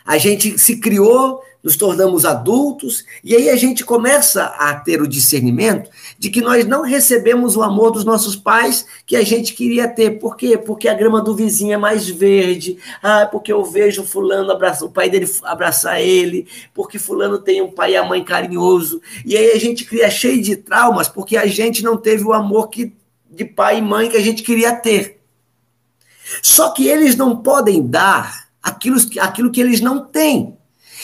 A gente se criou nos tornamos adultos, e aí a gente começa a ter o discernimento de que nós não recebemos o amor dos nossos pais que a gente queria ter. Por quê? Porque a grama do vizinho é mais verde, ah, porque eu vejo fulano abraçar, o pai dele abraçar ele, porque fulano tem um pai e a mãe carinhoso. E aí a gente cria cheio de traumas porque a gente não teve o amor que, de pai e mãe que a gente queria ter. Só que eles não podem dar aquilo, aquilo que eles não têm.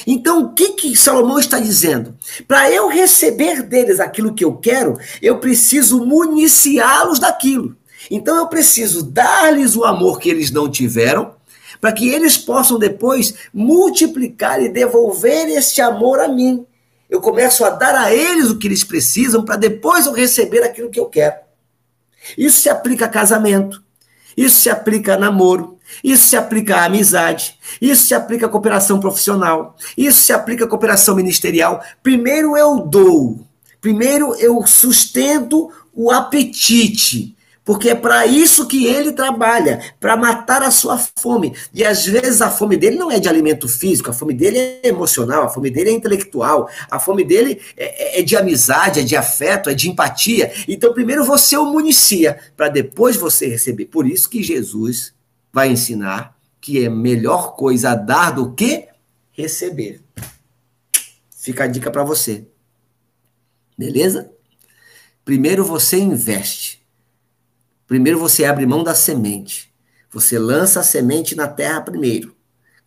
Então, o que, que Salomão está dizendo? Para eu receber deles aquilo que eu quero, eu preciso municiá-los daquilo. Então, eu preciso dar-lhes o amor que eles não tiveram, para que eles possam depois multiplicar e devolver esse amor a mim. Eu começo a dar a eles o que eles precisam, para depois eu receber aquilo que eu quero. Isso se aplica a casamento, isso se aplica a namoro, isso se aplica à amizade, isso se aplica à cooperação profissional, isso se aplica à cooperação ministerial. Primeiro eu dou, primeiro eu sustento o apetite, porque é para isso que ele trabalha, para matar a sua fome. E às vezes a fome dele não é de alimento físico, a fome dele é emocional, a fome dele é intelectual, a fome dele é, é de amizade, é de afeto, é de empatia. Então primeiro você o municia, para depois você receber. Por isso que Jesus vai ensinar que é melhor coisa dar do que receber. Fica a dica para você. Beleza? Primeiro você investe. Primeiro você abre mão da semente. Você lança a semente na terra primeiro.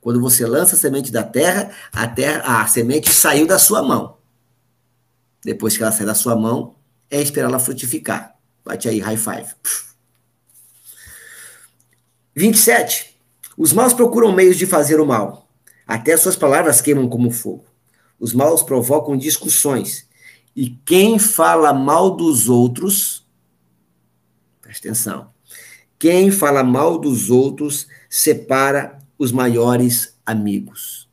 Quando você lança a semente da terra, a terra, a semente saiu da sua mão. Depois que ela sai da sua mão, é esperar ela frutificar. Bate aí, high five. 27. Os maus procuram meios de fazer o mal. Até suas palavras queimam como fogo. Os maus provocam discussões. E quem fala mal dos outros, presta atenção, quem fala mal dos outros separa os maiores amigos.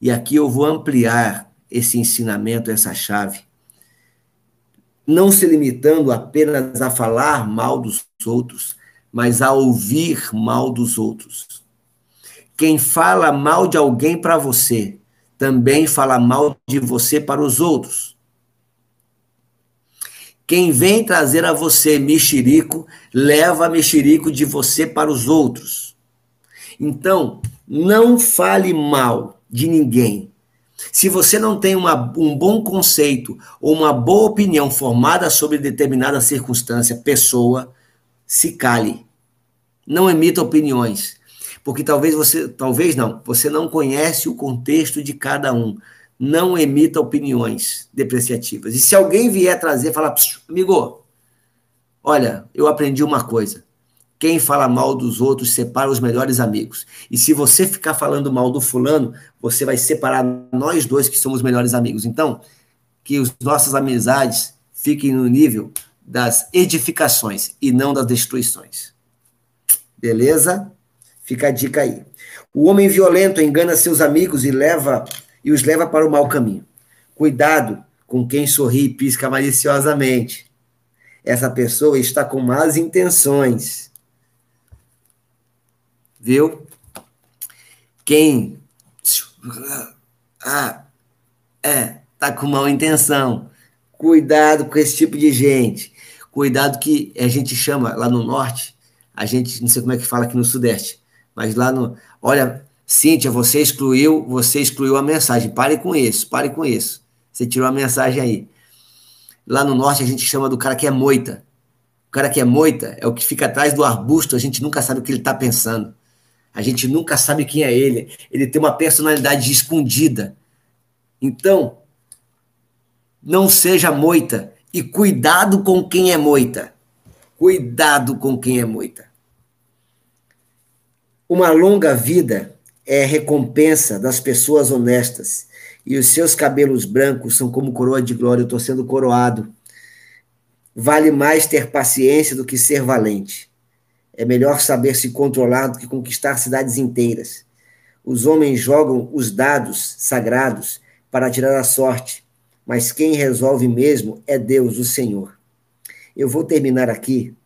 E aqui eu vou ampliar esse ensinamento, essa chave, não se limitando apenas a falar mal dos outros, mas a ouvir mal dos outros. Quem fala mal de alguém para você, também fala mal de você para os outros. Quem vem trazer a você mexerico, leva mexerico de você para os outros. Então, não fale mal de ninguém. Se você não tem uma, um bom conceito ou uma boa opinião formada sobre determinada circunstância, pessoa, se cale. Não emita opiniões, porque talvez você, talvez não, você não conhece o contexto de cada um. Não emita opiniões depreciativas. E se alguém vier trazer, falar, amigo, olha, eu aprendi uma coisa. Quem fala mal dos outros separa os melhores amigos. E se você ficar falando mal do fulano, você vai separar nós dois que somos melhores amigos. Então, que as nossas amizades fiquem no nível das edificações e não das destruições. Beleza? Fica a dica aí. O homem violento engana seus amigos e leva e os leva para o mau caminho. Cuidado com quem sorri e pisca maliciosamente. Essa pessoa está com más intenções. Viu? Quem ah, é, tá com má intenção. Cuidado com esse tipo de gente. Cuidado que a gente chama lá no norte, a gente, não sei como é que fala aqui no Sudeste, mas lá no. Olha, Cíntia, você excluiu, você excluiu a mensagem. Pare com isso, pare com isso. Você tirou a mensagem aí. Lá no norte a gente chama do cara que é moita. O cara que é moita é o que fica atrás do arbusto, a gente nunca sabe o que ele está pensando. A gente nunca sabe quem é ele. Ele tem uma personalidade escondida. Então, não seja moita e cuidado com quem é moita. Cuidado com quem é moita. Uma longa vida é recompensa das pessoas honestas, e os seus cabelos brancos são como coroa de glória. Eu estou sendo coroado. Vale mais ter paciência do que ser valente. É melhor saber se controlar do que conquistar cidades inteiras. Os homens jogam os dados sagrados para tirar a sorte, mas quem resolve mesmo é Deus, o Senhor. Eu vou terminar aqui,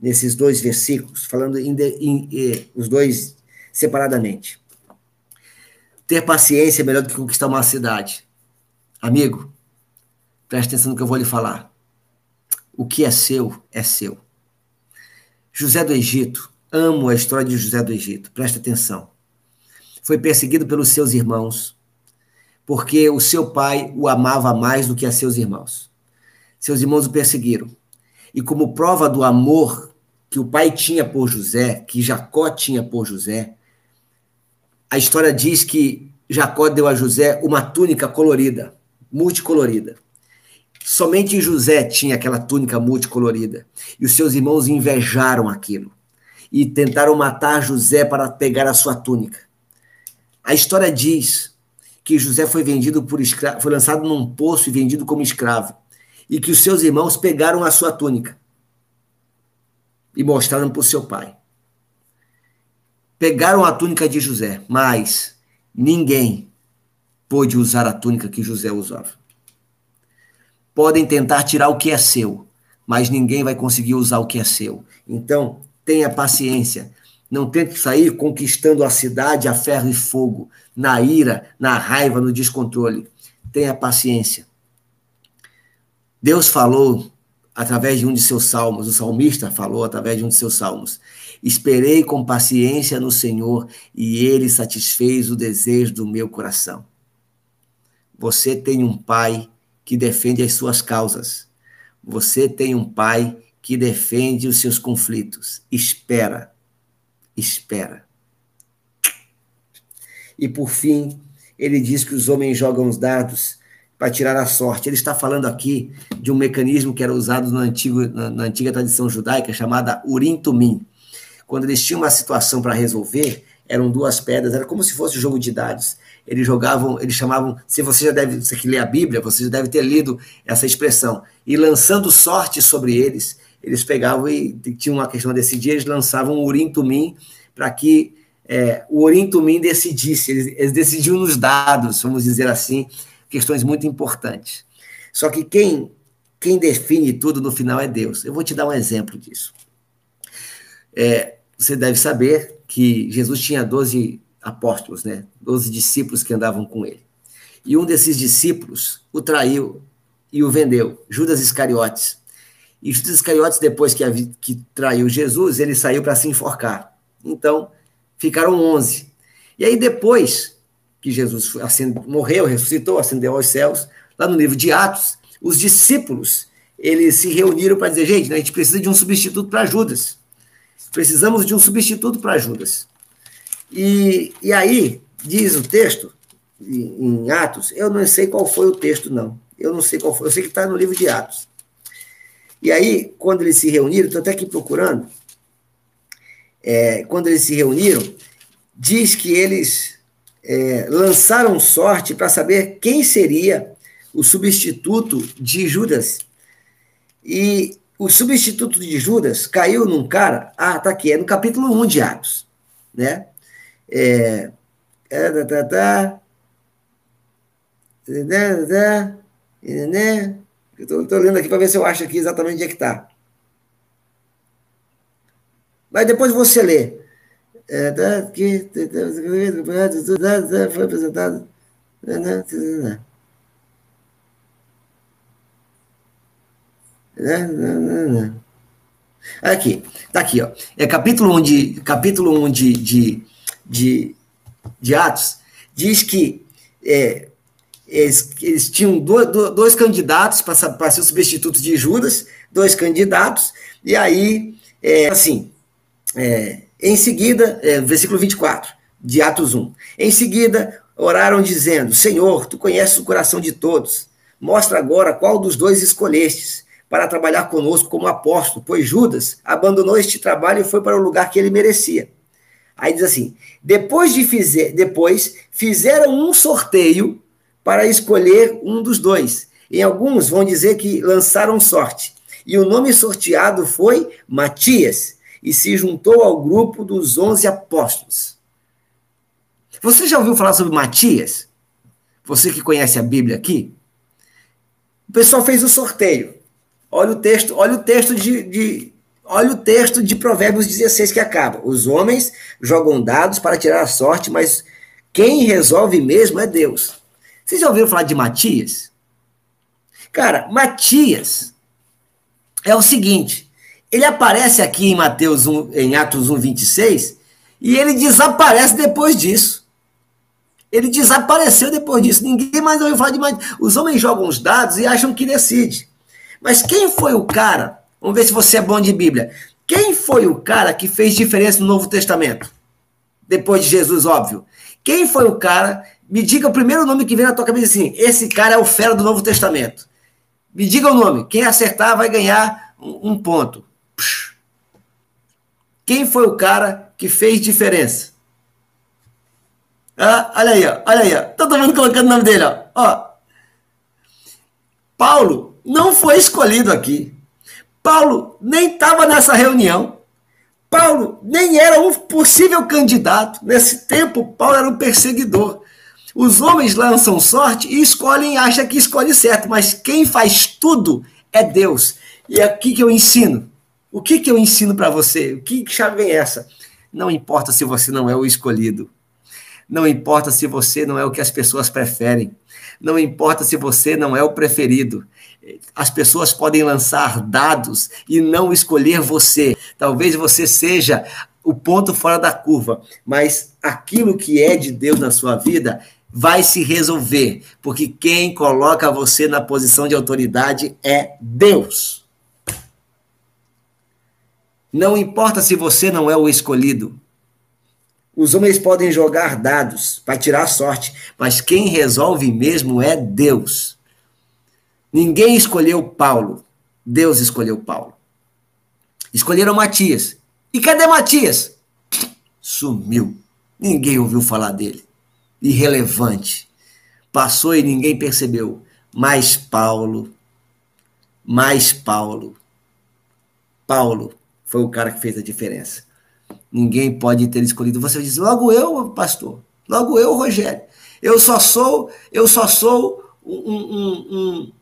nesses dois versículos, falando em, em, em, os dois separadamente. Ter paciência é melhor do que conquistar uma cidade. Amigo, preste atenção no que eu vou lhe falar. O que é seu, é seu. José do Egito, amo a história de José do Egito, presta atenção. Foi perseguido pelos seus irmãos, porque o seu pai o amava mais do que a seus irmãos. Seus irmãos o perseguiram. E como prova do amor que o pai tinha por José, que Jacó tinha por José, a história diz que Jacó deu a José uma túnica colorida, multicolorida. Somente José tinha aquela túnica multicolorida. E os seus irmãos invejaram aquilo. E tentaram matar José para pegar a sua túnica. A história diz que José foi vendido por escravo, foi lançado num poço e vendido como escravo. E que os seus irmãos pegaram a sua túnica e mostraram para o seu pai. Pegaram a túnica de José, mas ninguém pôde usar a túnica que José usava podem tentar tirar o que é seu, mas ninguém vai conseguir usar o que é seu. Então, tenha paciência. Não tente sair conquistando a cidade a ferro e fogo, na ira, na raiva, no descontrole. Tenha paciência. Deus falou através de um de seus salmos, o salmista falou através de um de seus salmos. Esperei com paciência no Senhor e ele satisfez o desejo do meu coração. Você tem um pai que defende as suas causas. Você tem um pai que defende os seus conflitos. Espera. Espera. E por fim, ele diz que os homens jogam os dados para tirar a sorte. Ele está falando aqui de um mecanismo que era usado no antigo, na, na antiga tradição judaica, chamada Urim Tumim. Quando eles tinham uma situação para resolver, eram duas pedras, era como se fosse um jogo de dados eles jogavam, eles chamavam, se você já deve, você que lê a Bíblia, você já deve ter lido essa expressão, e lançando sorte sobre eles, eles pegavam e tinham uma questão a decidir, eles lançavam o Urim Tumim para que é, o Urim Tumim decidisse, eles, eles decidiam nos dados, vamos dizer assim, questões muito importantes. Só que quem, quem define tudo no final é Deus. Eu vou te dar um exemplo disso. É, você deve saber que Jesus tinha 12 apóstolos, né? Doze discípulos que andavam com ele. E um desses discípulos o traiu e o vendeu, Judas Iscariotes. E Judas Iscariotes, depois que, que traiu Jesus, ele saiu para se enforcar. Então, ficaram onze. E aí, depois que Jesus morreu, ressuscitou, ascendeu aos céus, lá no livro de Atos, os discípulos eles se reuniram para dizer: gente, né, a gente precisa de um substituto para Judas. Precisamos de um substituto para Judas. E, e aí, diz o texto, em Atos, eu não sei qual foi o texto, não. Eu não sei qual foi, eu sei que está no livro de Atos. E aí, quando eles se reuniram, estou até aqui procurando, é, quando eles se reuniram, diz que eles é, lançaram sorte para saber quem seria o substituto de Judas. E o substituto de Judas caiu num cara, ah, tá aqui, é no capítulo 1 de Atos, né? É, é, tá, tá, tá, né? Estou lendo aqui para ver se eu acho aqui exatamente onde é que está. Mas depois você lê. É, tá, aqui, foi apresentado. Aqui, tá aqui, ó. É capítulo 1 de, capítulo 1 de, de de, de Atos, diz que é, eles, eles, tinham dois, dois candidatos para ser os substitutos de Judas, dois candidatos, e aí, é, assim, é, Em seguida, é, versículo 24 de Atos 1. Em seguida, oraram dizendo: Senhor, tu conheces o coração de todos. Mostra agora qual dos dois escolhestes para trabalhar conosco como apóstolo, pois Judas abandonou este trabalho e foi para o lugar que ele merecia. Aí diz assim: depois de fizer, depois fizeram um sorteio para escolher um dos dois. Em alguns vão dizer que lançaram sorte. E o nome sorteado foi Matias, e se juntou ao grupo dos onze apóstolos. Você já ouviu falar sobre Matias? Você que conhece a Bíblia aqui? O pessoal fez o sorteio. Olha o texto, olha o texto de, de olha o texto de Provérbios 16 que acaba. Os homens jogam dados para tirar a sorte, mas quem resolve mesmo é Deus. Vocês já ouviram falar de Matias? Cara, Matias é o seguinte, ele aparece aqui em Mateus 1, em Atos 1, 26, e ele desaparece depois disso. Ele desapareceu depois disso. Ninguém mais ouviu falar de Matias. Os homens jogam os dados e acham que decide. Mas quem foi o cara? Vamos ver se você é bom de Bíblia. Quem foi o cara que fez diferença no Novo Testamento? Depois de Jesus, óbvio. Quem foi o cara? Me diga o primeiro nome que vem na tua cabeça assim. Esse cara é o fera do Novo Testamento. Me diga o nome. Quem acertar vai ganhar um, ponto. Quem foi o cara que fez diferença? Ah, olha aí, olha aí, ó. Todo mundo colocando o nome dele, ó. ó. Paulo não foi escolhido aqui. Paulo nem estava nessa reunião. Paulo nem era um possível candidato. Nesse tempo, Paulo era um perseguidor. Os homens lançam sorte e escolhem, acham que escolhe certo, mas quem faz tudo é Deus. E é aqui que eu ensino. O que, que eu ensino para você? O que chave é essa? Não importa se você não é o escolhido. Não importa se você não é o que as pessoas preferem. Não importa se você não é o preferido. As pessoas podem lançar dados e não escolher você. Talvez você seja o ponto fora da curva, mas aquilo que é de Deus na sua vida vai se resolver, porque quem coloca você na posição de autoridade é Deus. Não importa se você não é o escolhido. Os homens podem jogar dados para tirar sorte, mas quem resolve mesmo é Deus. Ninguém escolheu Paulo, Deus escolheu Paulo. Escolheram Matias. E cadê Matias? Sumiu. Ninguém ouviu falar dele. Irrelevante. Passou e ninguém percebeu. Mas Paulo, mais Paulo. Paulo foi o cara que fez a diferença. Ninguém pode ter escolhido. Você diz, logo eu, pastor. Logo eu, Rogério. Eu só sou, eu só sou um, um, um,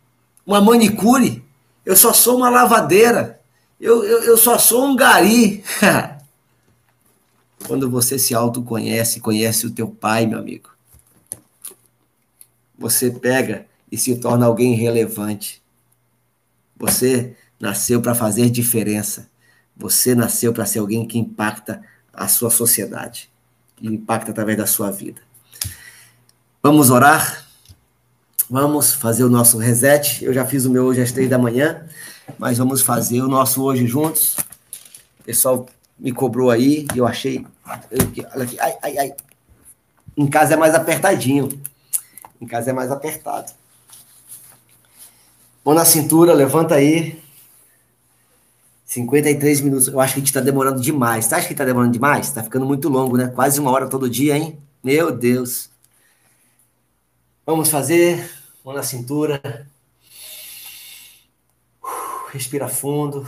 uma manicure. Eu só sou uma lavadeira. Eu, eu, eu só sou um gari. Quando você se autoconhece, conhece o teu pai, meu amigo. Você pega e se torna alguém relevante. Você nasceu para fazer diferença. Você nasceu para ser alguém que impacta a sua sociedade, que impacta através da sua vida. Vamos orar? Vamos fazer o nosso reset. Eu já fiz o meu hoje às três da manhã, mas vamos fazer o nosso hoje juntos. O pessoal me cobrou aí e eu achei. Olha aqui, ai, ai, ai. Em casa é mais apertadinho. Em casa é mais apertado. Mão na cintura, levanta aí. 53 minutos. Eu acho que a gente está demorando demais. Você acha que está demorando demais? Está ficando muito longo, né? Quase uma hora todo dia, hein? Meu Deus. Vamos fazer. Mão na cintura. Respira fundo.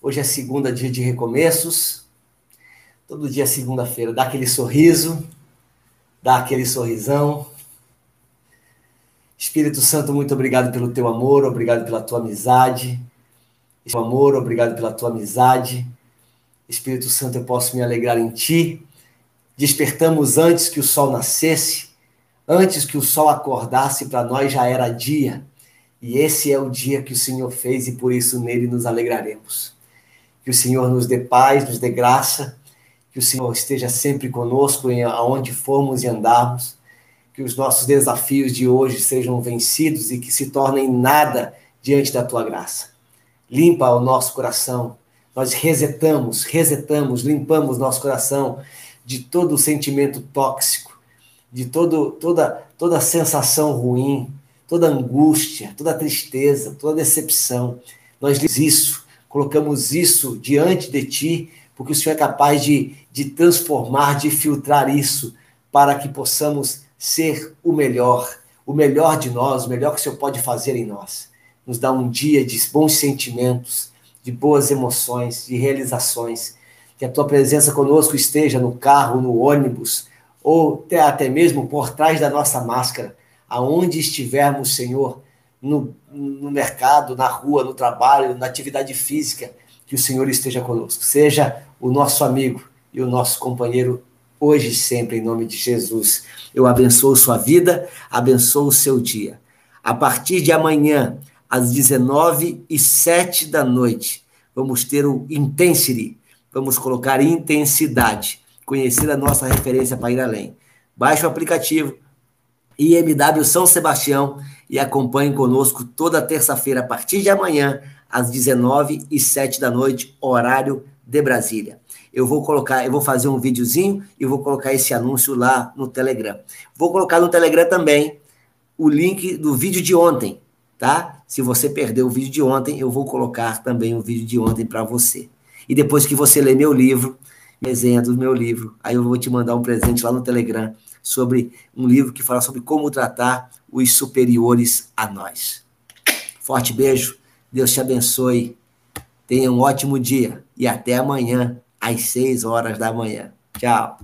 Hoje é segunda, dia de recomeços. Todo dia é segunda-feira. Dá aquele sorriso. Dá aquele sorrisão. Espírito Santo, muito obrigado pelo teu amor, obrigado pela tua amizade esse amor, obrigado pela tua amizade. Espírito Santo, eu posso me alegrar em ti. Despertamos antes que o sol nascesse, antes que o sol acordasse, para nós já era dia. E esse é o dia que o Senhor fez e por isso nele nos alegraremos. Que o Senhor nos dê paz, nos dê graça, que o Senhor esteja sempre conosco em aonde formos e andarmos, que os nossos desafios de hoje sejam vencidos e que se tornem nada diante da tua graça. Limpa o nosso coração, nós resetamos, resetamos, limpamos nosso coração de todo sentimento tóxico, de todo, toda, toda sensação ruim, toda angústia, toda tristeza, toda decepção. Nós isso, colocamos isso diante de ti, porque o Senhor é capaz de, de transformar, de filtrar isso, para que possamos ser o melhor, o melhor de nós, o melhor que o Senhor pode fazer em nós. Nos dá um dia de bons sentimentos, de boas emoções, de realizações. Que a tua presença conosco esteja no carro, no ônibus, ou até, até mesmo por trás da nossa máscara, aonde estivermos, Senhor, no, no mercado, na rua, no trabalho, na atividade física, que o Senhor esteja conosco. Seja o nosso amigo e o nosso companheiro hoje e sempre, em nome de Jesus. Eu abençoo sua vida, abençoo o seu dia. A partir de amanhã, às 19 e 7 da noite. Vamos ter o Intensity. Vamos colocar intensidade. Conhecer a nossa referência para ir além. Baixe o aplicativo IMW São Sebastião e acompanhe conosco toda terça-feira, a partir de amanhã, às 19 e 7 da noite, horário de Brasília. Eu vou colocar, eu vou fazer um videozinho e vou colocar esse anúncio lá no Telegram. Vou colocar no Telegram também o link do vídeo de ontem, tá? Se você perdeu o vídeo de ontem, eu vou colocar também o vídeo de ontem para você. E depois que você ler meu livro, resenha do meu livro, aí eu vou te mandar um presente lá no Telegram sobre um livro que fala sobre como tratar os superiores a nós. Forte beijo, Deus te abençoe, tenha um ótimo dia e até amanhã às 6 horas da manhã. Tchau.